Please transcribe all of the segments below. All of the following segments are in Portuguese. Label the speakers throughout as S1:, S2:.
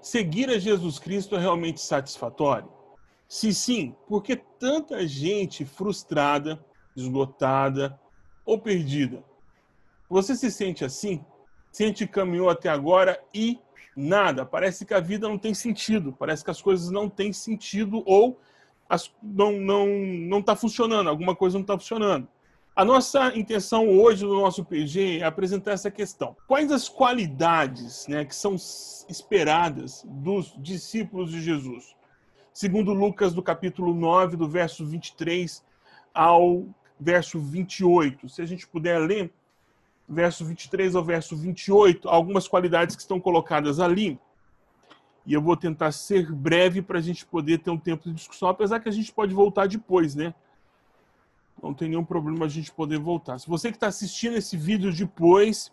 S1: seguir a Jesus Cristo é realmente satisfatório? Se sim, por que tanta gente frustrada, esgotada ou perdida? Você se sente assim? Sente que caminhou até agora e nada. Parece que a vida não tem sentido. Parece que as coisas não têm sentido ou as, não não não está funcionando. Alguma coisa não está funcionando. A nossa intenção hoje no nosso PG é apresentar essa questão. Quais as qualidades né, que são esperadas dos discípulos de Jesus? Segundo Lucas, do capítulo 9, do verso 23 ao verso 28. Se a gente puder ler, verso 23 ao verso 28, algumas qualidades que estão colocadas ali. E eu vou tentar ser breve para a gente poder ter um tempo de discussão, apesar que a gente pode voltar depois, né? Não tem nenhum problema a gente poder voltar. Se você que está assistindo esse vídeo depois,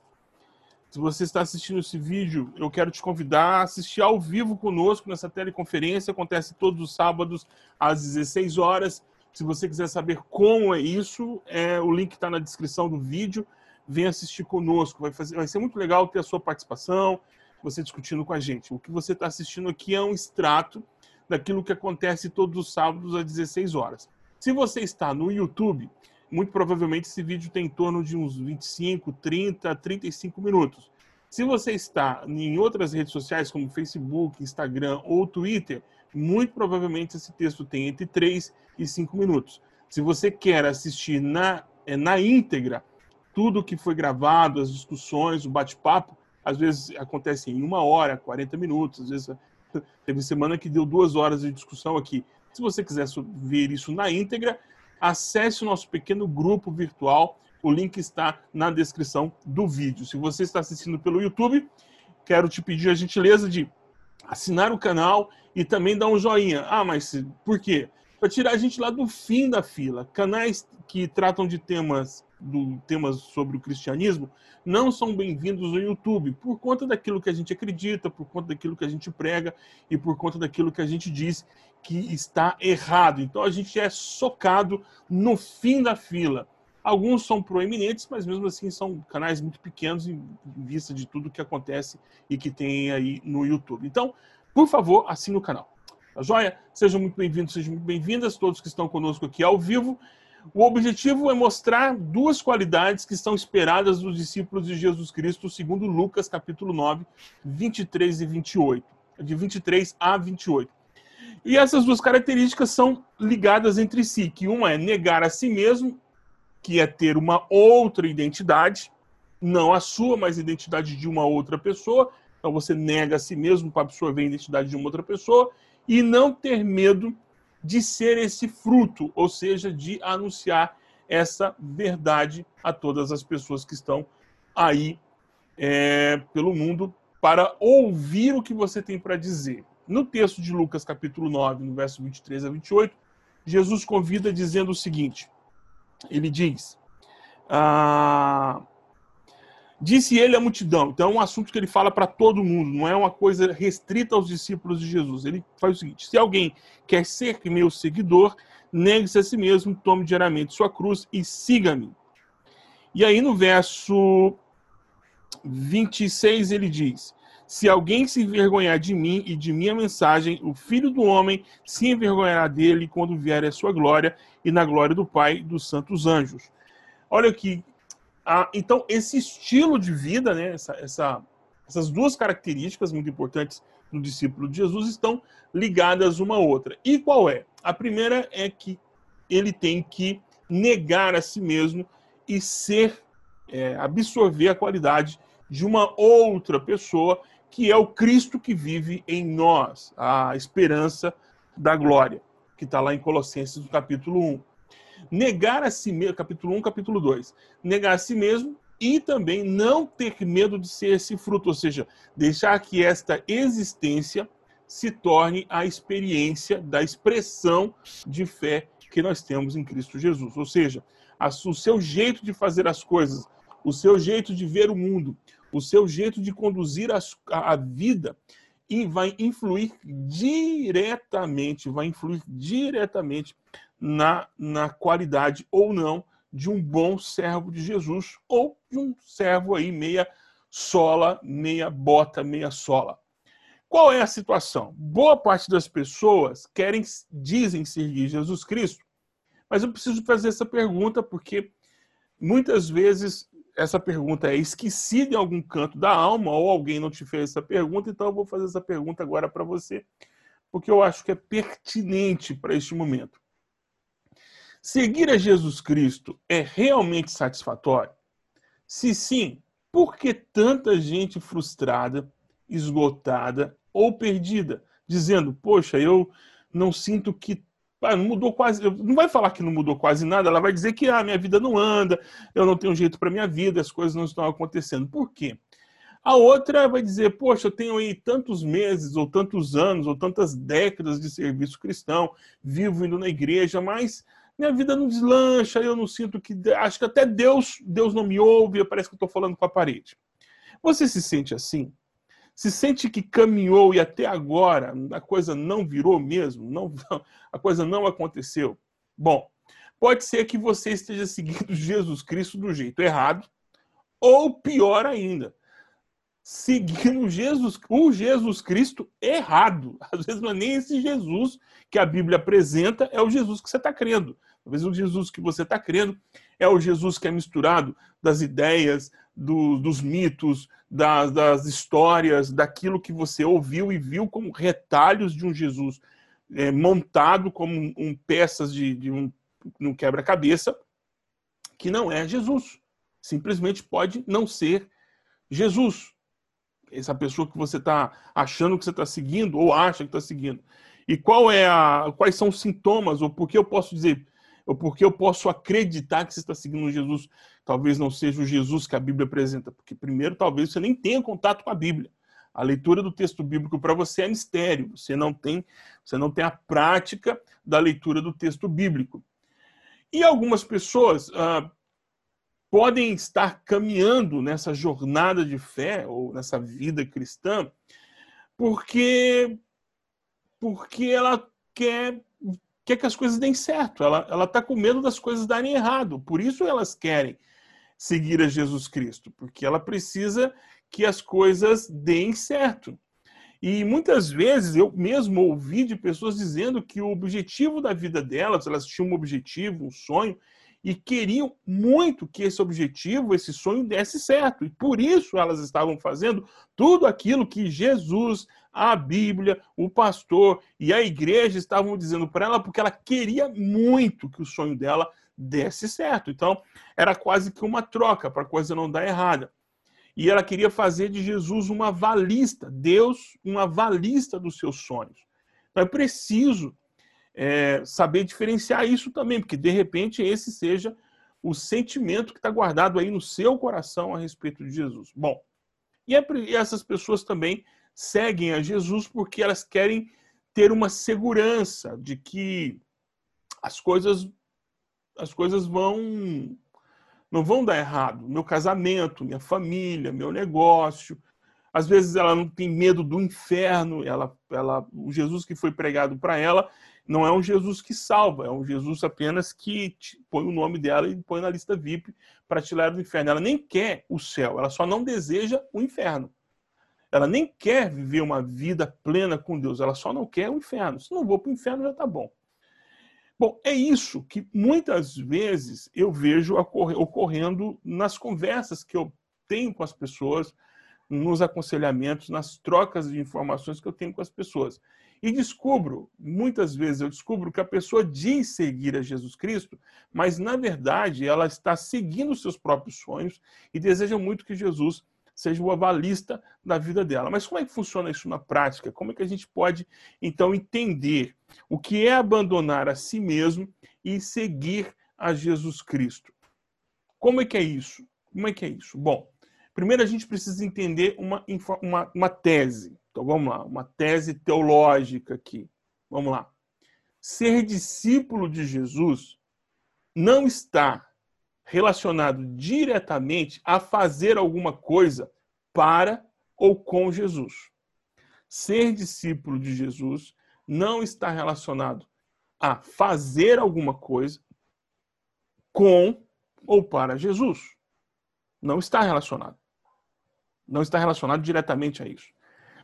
S1: se você está assistindo esse vídeo, eu quero te convidar a assistir ao vivo conosco nessa teleconferência. Acontece todos os sábados às 16 horas. Se você quiser saber como é isso, é, o link está na descrição do vídeo vem assistir conosco. Vai, fazer, vai ser muito legal ter a sua participação, você discutindo com a gente. O que você está assistindo aqui é um extrato daquilo que acontece todos os sábados às 16 horas. Se você está no YouTube, muito provavelmente esse vídeo tem em torno de uns 25, 30, 35 minutos. Se você está em outras redes sociais, como Facebook, Instagram ou Twitter, muito provavelmente esse texto tem entre 3 e 5 minutos. Se você quer assistir na, eh, na íntegra, tudo que foi gravado, as discussões, o bate-papo, às vezes acontece em uma hora, 40 minutos, às vezes teve semana que deu duas horas de discussão aqui. Se você quiser ver isso na íntegra, acesse o nosso pequeno grupo virtual. O link está na descrição do vídeo. Se você está assistindo pelo YouTube, quero te pedir a gentileza de assinar o canal e também dar um joinha. Ah, mas por quê? Para tirar a gente lá do fim da fila. Canais que tratam de temas do temas sobre o cristianismo não são bem-vindos no YouTube por conta daquilo que a gente acredita, por conta daquilo que a gente prega e por conta daquilo que a gente diz que está errado. Então a gente é socado no fim da fila. Alguns são proeminentes, mas mesmo assim são canais muito pequenos em vista de tudo que acontece e que tem aí no YouTube. Então, por favor, assine o canal. Tá joia? Sejam muito bem-vindos, sejam muito bem-vindas, todos que estão conosco aqui ao vivo. O objetivo é mostrar duas qualidades que são esperadas dos discípulos de Jesus Cristo, segundo Lucas, capítulo 9, 23 e 28. De 23 a 28. E essas duas características são ligadas entre si, que uma é negar a si mesmo, que é ter uma outra identidade, não a sua, mas a identidade de uma outra pessoa. Então você nega a si mesmo para absorver a identidade de uma outra pessoa e não ter medo de ser esse fruto, ou seja, de anunciar essa verdade a todas as pessoas que estão aí é, pelo mundo para ouvir o que você tem para dizer. No texto de Lucas, capítulo 9, no verso 23 a 28, Jesus convida dizendo o seguinte: ele diz. Ah, Disse ele à multidão. Então é um assunto que ele fala para todo mundo, não é uma coisa restrita aos discípulos de Jesus. Ele faz o seguinte: se alguém quer ser meu seguidor, negue-se a si mesmo, tome diariamente sua cruz e siga-me. E aí no verso 26 ele diz: Se alguém se envergonhar de mim e de minha mensagem, o filho do homem se envergonhará dele quando vier a sua glória e na glória do Pai e dos santos anjos. Olha que ah, então, esse estilo de vida, né, essa, essa, essas duas características muito importantes do discípulo de Jesus estão ligadas uma à outra. E qual é? A primeira é que ele tem que negar a si mesmo e ser, é, absorver a qualidade de uma outra pessoa, que é o Cristo que vive em nós, a esperança da glória, que está lá em Colossenses, no capítulo 1 negar a si mesmo, capítulo 1, capítulo 2, negar a si mesmo e também não ter medo de ser esse fruto, ou seja, deixar que esta existência se torne a experiência da expressão de fé que nós temos em Cristo Jesus. Ou seja, o seu jeito de fazer as coisas, o seu jeito de ver o mundo, o seu jeito de conduzir a, a vida e vai influir diretamente, vai influir diretamente na, na qualidade ou não de um bom servo de Jesus ou de um servo aí meia sola, meia bota, meia sola. Qual é a situação? Boa parte das pessoas querem, dizem seguir Jesus Cristo, mas eu preciso fazer essa pergunta porque muitas vezes essa pergunta é esquecida em algum canto da alma ou alguém não te fez essa pergunta, então eu vou fazer essa pergunta agora para você, porque eu acho que é pertinente para este momento. Seguir a Jesus Cristo é realmente satisfatório? Se sim, por que tanta gente frustrada, esgotada ou perdida, dizendo: Poxa, eu não sinto que. Ah, não mudou quase. Não vai falar que não mudou quase nada, ela vai dizer que a ah, minha vida não anda, eu não tenho jeito para minha vida, as coisas não estão acontecendo. Por quê? A outra vai dizer: Poxa, eu tenho aí tantos meses, ou tantos anos, ou tantas décadas de serviço cristão, vivo indo na igreja, mas minha vida não deslancha, eu não sinto que. Acho que até Deus, Deus não me ouve, parece que eu estou falando com a parede. Você se sente assim? Se sente que caminhou e até agora a coisa não virou mesmo? Não, a coisa não aconteceu? Bom, pode ser que você esteja seguindo Jesus Cristo do jeito errado, ou pior ainda, seguindo Jesus, o Jesus Cristo errado. Às vezes não é nem esse Jesus que a Bíblia apresenta, é o Jesus que você está crendo. Talvez o Jesus que você está crendo é o Jesus que é misturado das ideias, do, dos mitos, das, das, histórias, daquilo que você ouviu e viu como retalhos de um Jesus é, montado como um, um peças de, de um, um quebra-cabeça, que não é Jesus. Simplesmente pode não ser Jesus essa pessoa que você está achando que você está seguindo ou acha que está seguindo. E qual é a, quais são os sintomas, ou por que eu posso dizer, ou por que eu posso acreditar que você está seguindo Jesus, talvez não seja o Jesus que a Bíblia apresenta, porque primeiro talvez você nem tenha contato com a Bíblia. A leitura do texto bíblico para você é mistério, você não tem, você não tem a prática da leitura do texto bíblico. E algumas pessoas ah, podem estar caminhando nessa jornada de fé ou nessa vida cristã porque porque ela quer quer que as coisas deem certo. Ela ela está com medo das coisas darem errado. Por isso elas querem seguir a Jesus Cristo, porque ela precisa que as coisas deem certo. E muitas vezes eu mesmo ouvi de pessoas dizendo que o objetivo da vida delas, elas tinham um objetivo, um sonho, e queriam muito que esse objetivo, esse sonho desse certo. E por isso elas estavam fazendo tudo aquilo que Jesus, a Bíblia, o pastor e a igreja estavam dizendo para ela, porque ela queria muito que o sonho dela desse certo. Então, era quase que uma troca para a coisa não dar errada. E ela queria fazer de Jesus uma valista, Deus, uma valista dos seus sonhos. Então, é preciso é, saber diferenciar isso também, porque de repente esse seja o sentimento que está guardado aí no seu coração a respeito de Jesus. Bom, e, é, e essas pessoas também seguem a Jesus porque elas querem ter uma segurança de que as coisas as coisas vão não vão dar errado. Meu casamento, minha família, meu negócio. Às vezes ela não tem medo do inferno. Ela, ela, o Jesus que foi pregado para ela não é um Jesus que salva, é um Jesus apenas que põe o nome dela e põe na lista VIP para tirar do inferno. Ela nem quer o céu, ela só não deseja o inferno. Ela nem quer viver uma vida plena com Deus, ela só não quer o inferno. Se não vou para o inferno, já está bom. Bom, é isso que muitas vezes eu vejo ocorrendo nas conversas que eu tenho com as pessoas, nos aconselhamentos, nas trocas de informações que eu tenho com as pessoas. E descubro, muitas vezes eu descubro que a pessoa diz seguir a Jesus Cristo, mas na verdade ela está seguindo os seus próprios sonhos e deseja muito que Jesus seja o avalista da vida dela. Mas como é que funciona isso na prática? Como é que a gente pode, então, entender o que é abandonar a si mesmo e seguir a Jesus Cristo? Como é que é isso? Como é que é isso? Bom, primeiro a gente precisa entender uma, uma, uma tese. Então vamos lá, uma tese teológica aqui. Vamos lá. Ser discípulo de Jesus não está relacionado diretamente a fazer alguma coisa para ou com Jesus. Ser discípulo de Jesus não está relacionado a fazer alguma coisa com ou para Jesus. Não está relacionado. Não está relacionado diretamente a isso.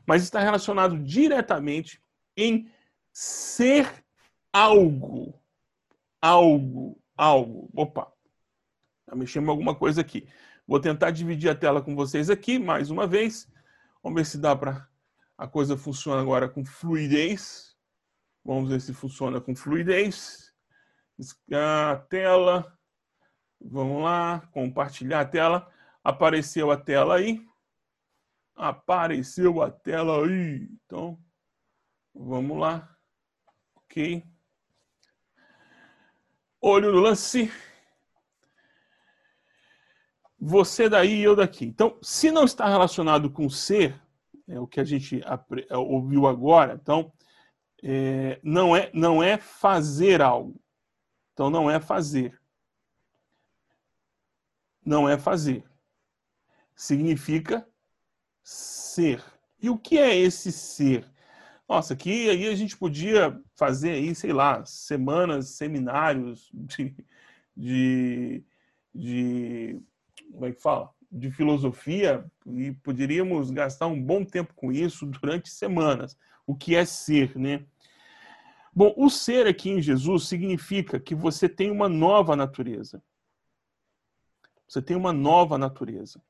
S1: Mas está relacionado diretamente em ser algo. Algo, algo. Opa, tá mexendo em alguma coisa aqui. Vou tentar dividir a tela com vocês aqui mais uma vez. Vamos ver se dá para a coisa funciona agora com fluidez. Vamos ver se funciona com fluidez. A tela. Vamos lá, compartilhar a tela. Apareceu a tela aí. Apareceu a tela aí. Então, vamos lá. Ok. Olho no lance. Você daí e eu daqui. Então, se não está relacionado com ser, é o que a gente é, ouviu agora, então, é, não, é, não é fazer algo. Então, não é fazer. Não é fazer. Significa ser. E o que é esse ser? Nossa, aqui aí a gente podia fazer aí, sei lá, semanas, seminários de, de, de como é que fala? De filosofia e poderíamos gastar um bom tempo com isso durante semanas. O que é ser, né? Bom, o ser aqui em Jesus significa que você tem uma nova natureza. Você tem uma nova natureza.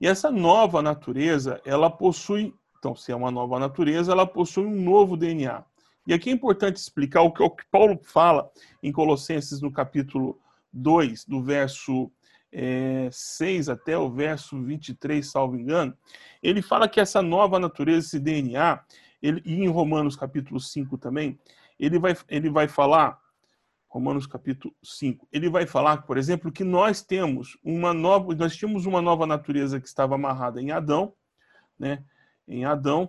S1: E essa nova natureza, ela possui, então, se é uma nova natureza, ela possui um novo DNA. E aqui é importante explicar o que, o que Paulo fala em Colossenses no capítulo 2, do verso é, 6 até o verso 23, salvo engano. Ele fala que essa nova natureza, esse DNA, ele, e em Romanos capítulo 5 também, ele vai, ele vai falar Romanos capítulo 5. Ele vai falar, por exemplo, que nós temos uma nova, nós tínhamos uma nova natureza que estava amarrada em Adão, né? Em Adão.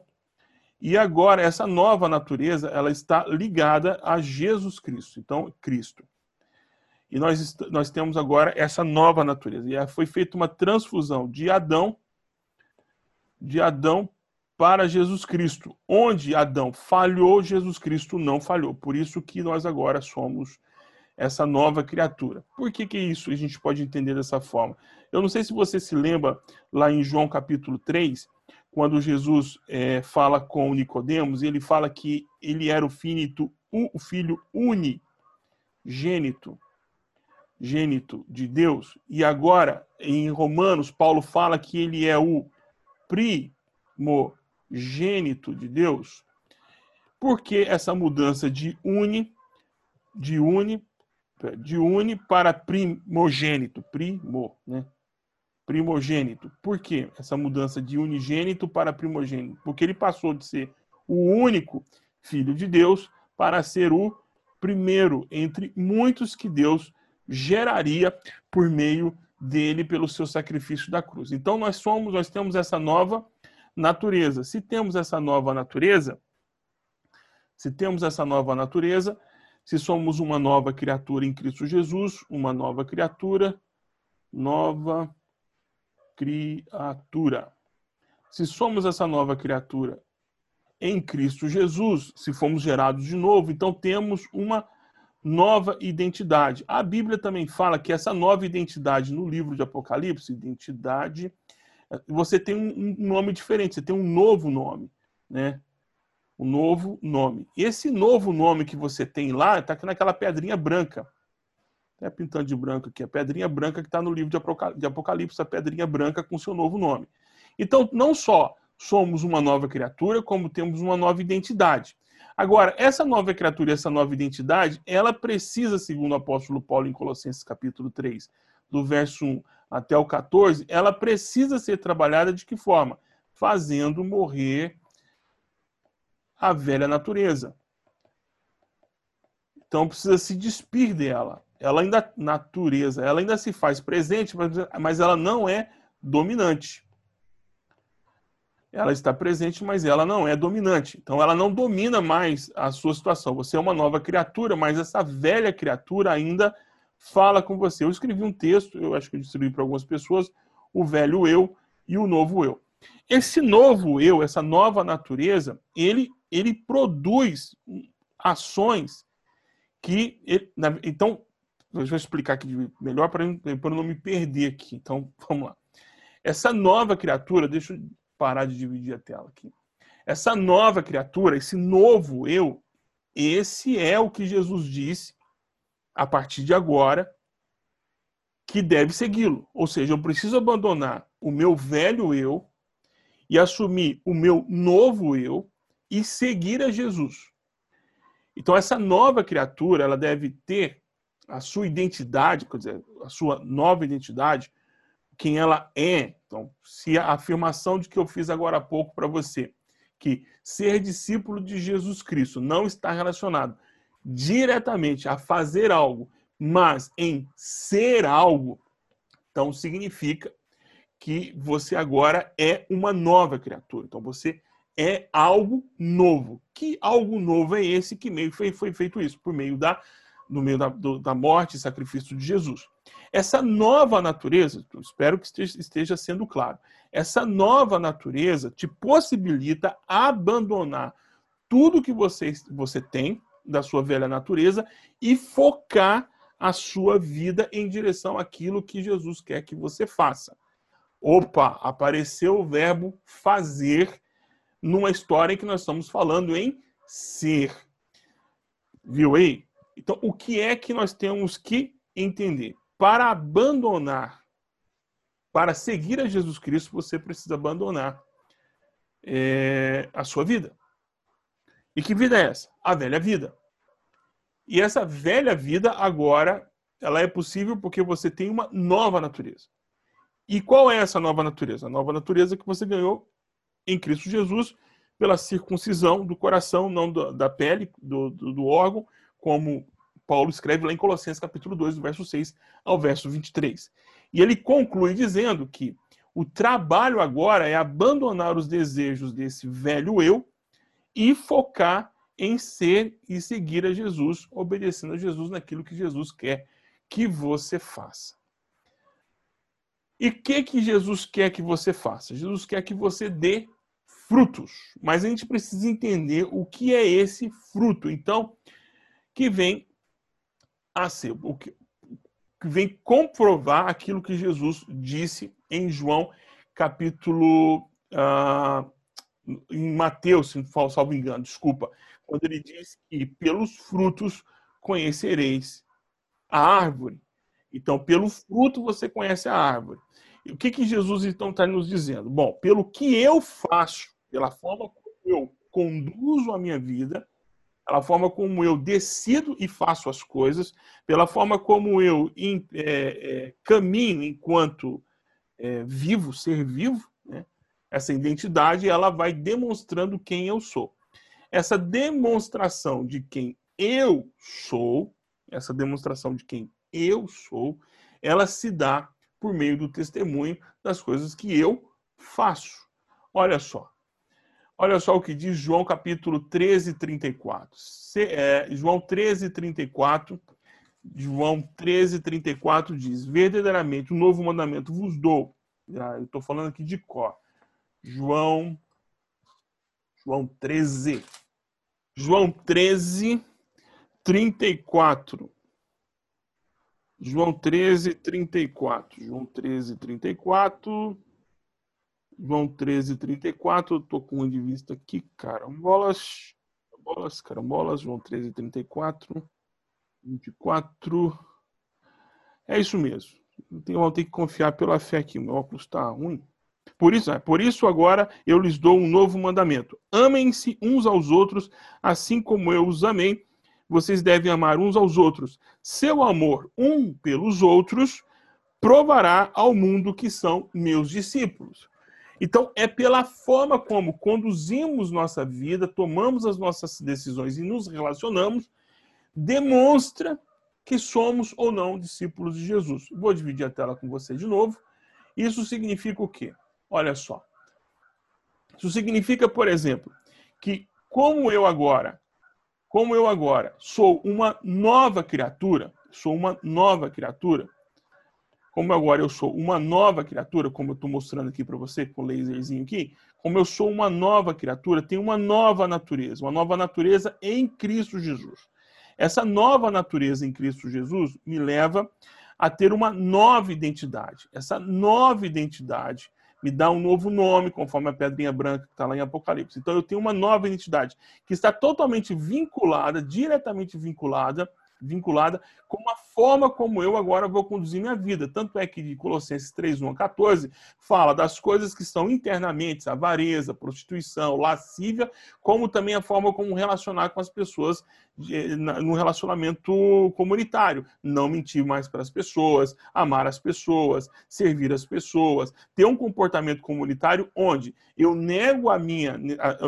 S1: E agora essa nova natureza, ela está ligada a Jesus Cristo. Então, Cristo. E nós, nós temos agora essa nova natureza. E foi feita uma transfusão de Adão de Adão para Jesus Cristo. Onde Adão falhou, Jesus Cristo não falhou. Por isso que nós agora somos essa nova criatura. Por que, que isso a gente pode entender dessa forma? Eu não sei se você se lembra lá em João capítulo 3, quando Jesus é, fala com Nicodemos, ele fala que ele era o finito, o filho unigênito, gênito de Deus. E agora, em Romanos, Paulo fala que ele é o primogênito de Deus. Por que essa mudança de uni, de uni de uni para primogênito, primo, né? Primogênito. Por que essa mudança de unigênito para primogênito? Porque ele passou de ser o único filho de Deus para ser o primeiro entre muitos que Deus geraria por meio dele pelo seu sacrifício da cruz. Então nós somos, nós temos essa nova natureza. Se temos essa nova natureza, se temos essa nova natureza, se somos uma nova criatura em Cristo Jesus, uma nova criatura, nova criatura. Se somos essa nova criatura em Cristo Jesus, se fomos gerados de novo, então temos uma nova identidade. A Bíblia também fala que essa nova identidade no livro de Apocalipse, identidade, você tem um nome diferente, você tem um novo nome, né? O novo nome. Esse novo nome que você tem lá está naquela pedrinha branca. Até pintando de branco aqui, a pedrinha branca que está no livro de Apocalipse, a pedrinha branca com seu novo nome. Então, não só somos uma nova criatura, como temos uma nova identidade. Agora, essa nova criatura, essa nova identidade, ela precisa, segundo o apóstolo Paulo em Colossenses capítulo 3, do verso 1 até o 14, ela precisa ser trabalhada de que forma? Fazendo morrer a velha natureza. Então precisa se despir dela. Ela ainda natureza, ela ainda se faz presente, mas ela não é dominante. Ela está presente, mas ela não é dominante. Então ela não domina mais a sua situação. Você é uma nova criatura, mas essa velha criatura ainda fala com você. Eu escrevi um texto, eu acho que eu distribuí para algumas pessoas, o velho eu e o novo eu. Esse novo eu, essa nova natureza, ele ele produz ações que. Ele, então, deixa eu explicar aqui melhor para eu não me perder aqui. Então, vamos lá. Essa nova criatura, deixa eu parar de dividir a tela aqui. Essa nova criatura, esse novo eu, esse é o que Jesus disse a partir de agora que deve segui-lo. Ou seja, eu preciso abandonar o meu velho eu e assumir o meu novo eu e seguir a Jesus. Então essa nova criatura, ela deve ter a sua identidade, quer dizer, a sua nova identidade, quem ela é. Então, se a afirmação de que eu fiz agora há pouco para você, que ser discípulo de Jesus Cristo não está relacionado diretamente a fazer algo, mas em ser algo, então significa que você agora é uma nova criatura. Então você é algo novo. Que algo novo é esse que meio foi, foi feito isso por meio da no meio da, do, da morte e sacrifício de Jesus. Essa nova natureza, espero que esteja, esteja sendo claro, essa nova natureza te possibilita abandonar tudo que você, você tem da sua velha natureza e focar a sua vida em direção àquilo que Jesus quer que você faça. Opa, apareceu o verbo fazer numa história que nós estamos falando em ser. Viu aí? Então, o que é que nós temos que entender? Para abandonar, para seguir a Jesus Cristo, você precisa abandonar é, a sua vida. E que vida é essa? A velha vida. E essa velha vida agora, ela é possível porque você tem uma nova natureza. E qual é essa nova natureza? A nova natureza que você ganhou em Cristo Jesus pela circuncisão do coração, não da pele, do, do, do órgão, como Paulo escreve lá em Colossenses capítulo 2, do verso 6 ao verso 23. E ele conclui dizendo que o trabalho agora é abandonar os desejos desse velho eu e focar em ser e seguir a Jesus, obedecendo a Jesus naquilo que Jesus quer que você faça. E o que que Jesus quer que você faça? Jesus quer que você dê frutos, mas a gente precisa entender o que é esse fruto. Então, que vem a ser, o que, que vem comprovar aquilo que Jesus disse em João, capítulo. Uh, em Mateus, se não salvo engano, desculpa, quando ele diz que pelos frutos conhecereis a árvore. Então, pelo fruto você conhece a árvore. E o que, que Jesus então está nos dizendo? Bom, pelo que eu faço, pela forma como eu conduzo a minha vida, pela forma como eu decido e faço as coisas, pela forma como eu é, é, caminho enquanto é, vivo, ser vivo, né? essa identidade ela vai demonstrando quem eu sou. Essa demonstração de quem eu sou, essa demonstração de quem eu sou, ela se dá por meio do testemunho das coisas que eu faço. Olha só, Olha só o que diz João capítulo 13, 34. Se, é, João 13, 34. João 13, 34 diz: Verdadeiramente, um novo mandamento vos dou. Ah, eu estou falando aqui de cor. João. João 13. João 13, 34. João 13, 34. João 13, 34. João 13, 34. Eu tô com um de vista aqui, carambolas. Carambolas, carambolas. João 13, 34. 24. É isso mesmo. Eu tenho que confiar pela fé aqui. O meu óculos está ruim. Por isso, é, por isso agora eu lhes dou um novo mandamento. Amem-se uns aos outros, assim como eu os amei. Vocês devem amar uns aos outros. Seu amor um pelos outros provará ao mundo que são meus discípulos. Então, é pela forma como conduzimos nossa vida, tomamos as nossas decisões e nos relacionamos, demonstra que somos ou não discípulos de Jesus. Vou dividir a tela com você de novo. Isso significa o quê? Olha só. Isso significa, por exemplo, que como eu agora, como eu agora sou uma nova criatura, sou uma nova criatura, como agora eu sou uma nova criatura, como eu estou mostrando aqui para você com o laserzinho aqui, como eu sou uma nova criatura, tenho uma nova natureza, uma nova natureza em Cristo Jesus. Essa nova natureza em Cristo Jesus me leva a ter uma nova identidade. Essa nova identidade me dá um novo nome, conforme a pedrinha branca que está lá em Apocalipse. Então eu tenho uma nova identidade que está totalmente vinculada, diretamente vinculada vinculada com a forma como eu agora vou conduzir minha vida. Tanto é que Colossenses 3, 1 a 14 fala das coisas que estão internamente, avareza, prostituição, lascívia, como também a forma como relacionar com as pessoas no relacionamento comunitário. Não mentir mais para as pessoas, amar as pessoas, servir as pessoas, ter um comportamento comunitário onde eu nego a minha,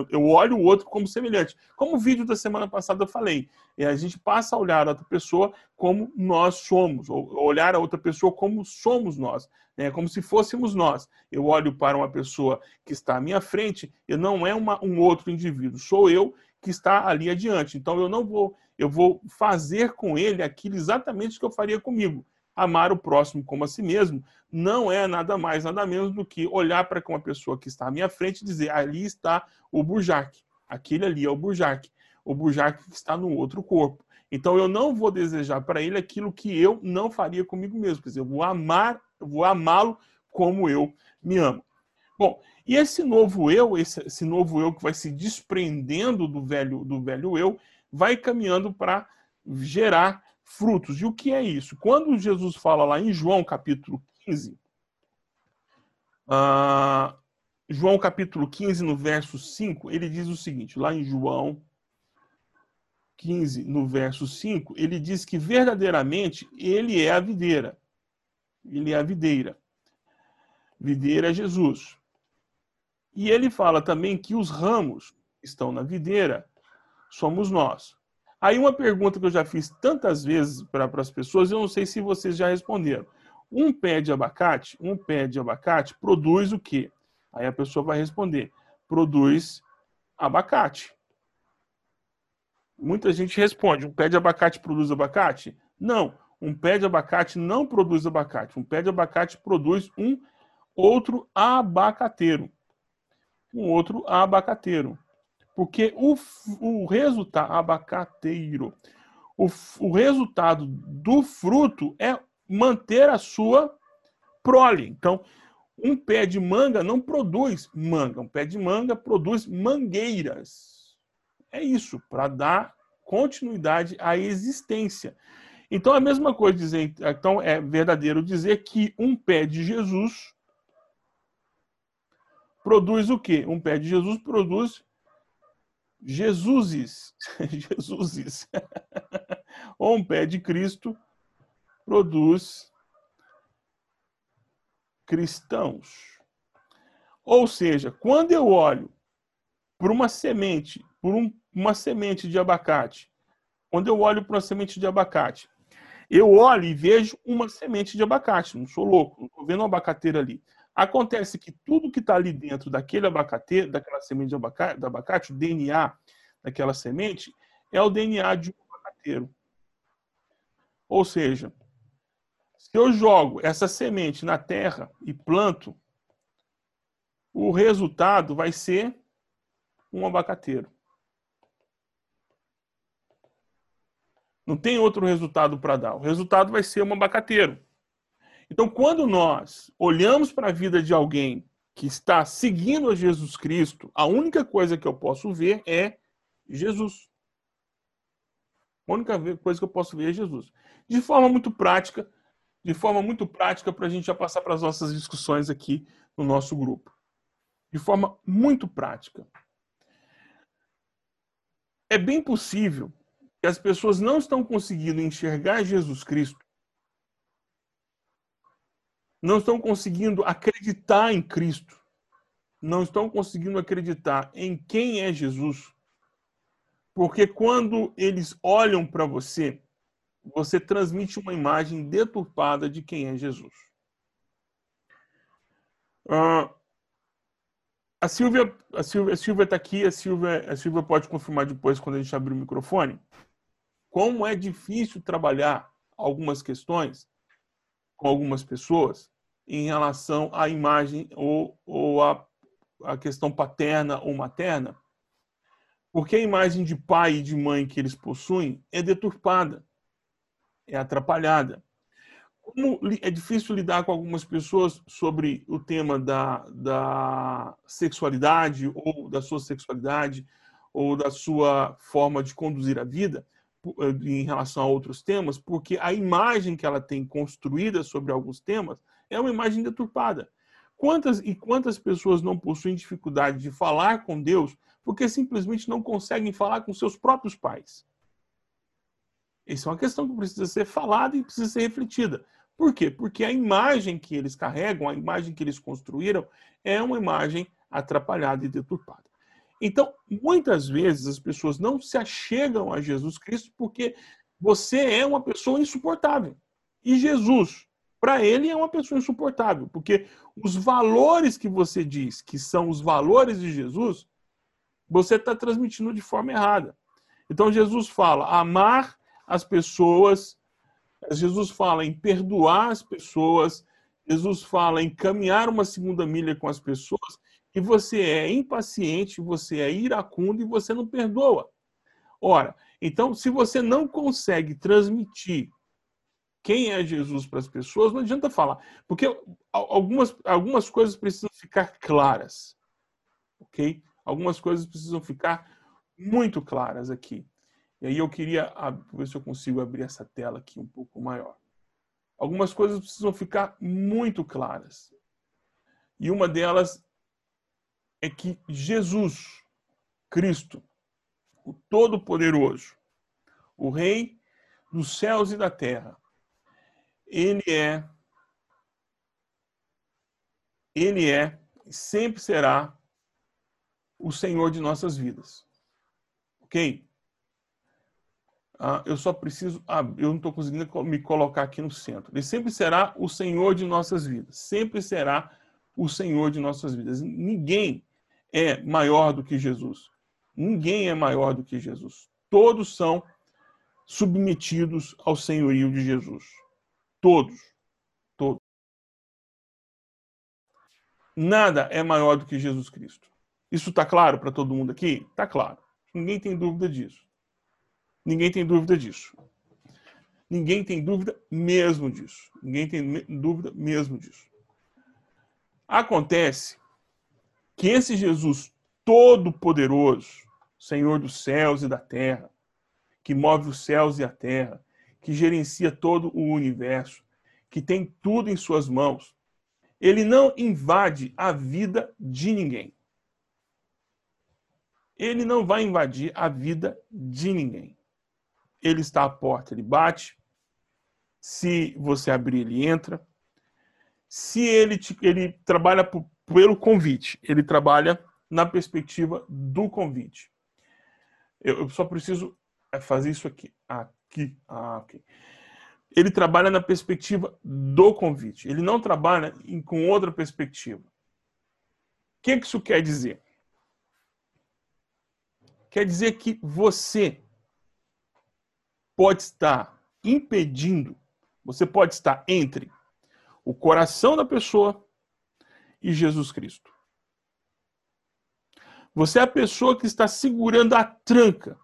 S1: eu olho o outro como semelhante. Como o vídeo da semana passada eu falei, a gente passa a olhar a outra pessoa como nós somos, ou olhar a outra pessoa como somos nós, né? como se fôssemos nós. Eu olho para uma pessoa que está à minha frente e não é uma, um outro indivíduo, sou eu que está ali adiante. Então eu não vou, eu vou fazer com ele aquilo exatamente que eu faria comigo. Amar o próximo como a si mesmo não é nada mais, nada menos do que olhar para uma pessoa que está à minha frente e dizer: ali está o Burjac, aquele ali é o Burjac, o Burjac que está no outro corpo. Então eu não vou desejar para ele aquilo que eu não faria comigo mesmo. Quer dizer, eu vou amar, vou amá-lo como eu me amo. Bom, e esse novo eu, esse, esse novo eu que vai se desprendendo do velho, do velho eu, vai caminhando para gerar frutos. E o que é isso? Quando Jesus fala lá em João capítulo 15, uh, ah, João capítulo 15, no verso 5, ele diz o seguinte, lá em João 15, no verso 5, ele diz que verdadeiramente ele é a videira. Ele é a videira. Videira é Jesus. E ele fala também que os ramos que estão na videira somos nós. Aí uma pergunta que eu já fiz tantas vezes para as pessoas, eu não sei se vocês já responderam. Um pé de abacate, um pé de abacate produz o quê? Aí a pessoa vai responder: produz abacate. Muita gente responde: um pé de abacate produz abacate? Não, um pé de abacate não produz abacate. Um pé de abacate produz um outro abacateiro um outro abacateiro. Porque o, o resultado, abacateiro, o, o resultado do fruto é manter a sua prole. Então, um pé de manga não produz manga, um pé de manga produz mangueiras. É isso, para dar continuidade à existência. Então, a mesma coisa dizer, então é verdadeiro dizer que um pé de Jesus produz o quê? Um pé de Jesus produz Jesuses. Jesuses. Ou um pé de Cristo produz cristãos. Ou seja, quando eu olho para uma semente, por um, uma semente de abacate, quando eu olho para uma semente de abacate, eu olho e vejo uma semente de abacate. Não sou louco, não estou vendo uma abacateira ali. Acontece que tudo que está ali dentro daquele abacate, daquela semente de abacate, do abacate, o DNA daquela semente, é o DNA de um abacateiro. Ou seja, se eu jogo essa semente na terra e planto, o resultado vai ser um abacateiro. Não tem outro resultado para dar. O resultado vai ser um abacateiro. Então, quando nós olhamos para a vida de alguém que está seguindo a Jesus Cristo, a única coisa que eu posso ver é Jesus. A única coisa que eu posso ver é Jesus. De forma muito prática, de forma muito prática, para a gente já passar para as nossas discussões aqui no nosso grupo. De forma muito prática. É bem possível que as pessoas não estão conseguindo enxergar Jesus Cristo não estão conseguindo acreditar em Cristo, não estão conseguindo acreditar em quem é Jesus, porque quando eles olham para você, você transmite uma imagem deturpada de quem é Jesus. Uh, a Silvia, a Silvia, está aqui, a Silvia, a Silvia pode confirmar depois quando a gente abrir o microfone. Como é difícil trabalhar algumas questões com algumas pessoas em relação à imagem ou, ou à, à questão paterna ou materna, porque a imagem de pai e de mãe que eles possuem é deturpada, é atrapalhada. como é difícil lidar com algumas pessoas sobre o tema da, da sexualidade ou da sua sexualidade ou da sua forma de conduzir a vida em relação a outros temas, porque a imagem que ela tem construída sobre alguns temas é uma imagem deturpada. Quantas e quantas pessoas não possuem dificuldade de falar com Deus porque simplesmente não conseguem falar com seus próprios pais? Isso é uma questão que precisa ser falada e precisa ser refletida. Por quê? Porque a imagem que eles carregam, a imagem que eles construíram, é uma imagem atrapalhada e deturpada. Então, muitas vezes as pessoas não se achegam a Jesus Cristo porque você é uma pessoa insuportável. E Jesus, para ele, é uma pessoa insuportável, porque os valores que você diz que são os valores de Jesus, você está transmitindo de forma errada. Então, Jesus fala: amar as pessoas, Jesus fala em perdoar as pessoas, Jesus fala em caminhar uma segunda milha com as pessoas, que você é impaciente, você é iracundo e você não perdoa. Ora, então, se você não consegue transmitir quem é Jesus para as pessoas, não adianta falar. Porque algumas, algumas coisas precisam ficar claras. Ok? Algumas coisas precisam ficar muito claras aqui. E aí eu queria ver se eu consigo abrir essa tela aqui um pouco maior. Algumas coisas precisam ficar muito claras. E uma delas é que Jesus, Cristo, o Todo-Poderoso, o Rei dos céus e da terra, ele é, ele é, sempre será o Senhor de nossas vidas. Ok? Ah, eu só preciso. Ah, eu não estou conseguindo me colocar aqui no centro. Ele sempre será o Senhor de nossas vidas. Sempre será o Senhor de nossas vidas. Ninguém é maior do que Jesus. Ninguém é maior do que Jesus. Todos são submetidos ao senhorio de Jesus. Todos. Todos. Nada é maior do que Jesus Cristo. Isso está claro para todo mundo aqui? Está claro. Ninguém tem dúvida disso. Ninguém tem dúvida disso. Ninguém tem dúvida mesmo disso. Ninguém tem dúvida mesmo disso. Acontece que esse Jesus todo-poderoso, Senhor dos céus e da terra, que move os céus e a terra, que gerencia todo o universo, que tem tudo em suas mãos, ele não invade a vida de ninguém. Ele não vai invadir a vida de ninguém. Ele está à porta, ele bate. Se você abrir, ele entra. Se ele, ele trabalha por, pelo convite. Ele trabalha na perspectiva do convite. Eu, eu só preciso é, fazer isso aqui. Aqui. Ah. Ele trabalha na perspectiva do convite. Ele não trabalha em, com outra perspectiva. O que, que isso quer dizer? Quer dizer que você pode estar impedindo, você pode estar entre o coração da pessoa e Jesus Cristo. Você é a pessoa que está segurando a tranca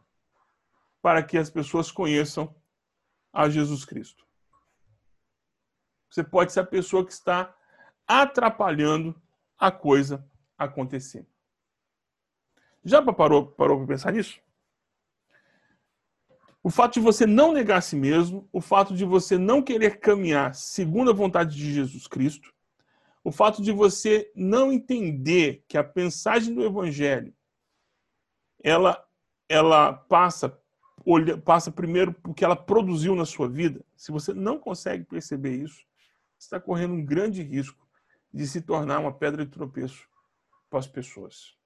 S1: para que as pessoas conheçam a Jesus Cristo. Você pode ser a pessoa que está atrapalhando a coisa acontecer. Já parou, para pensar nisso? O fato de você não negar a si mesmo, o fato de você não querer caminhar segundo a vontade de Jesus Cristo, o fato de você não entender que a mensagem do evangelho ela ela passa olha, passa primeiro porque ela produziu na sua vida. Se você não consegue perceber isso, está correndo um grande risco de se tornar uma pedra de tropeço para as pessoas.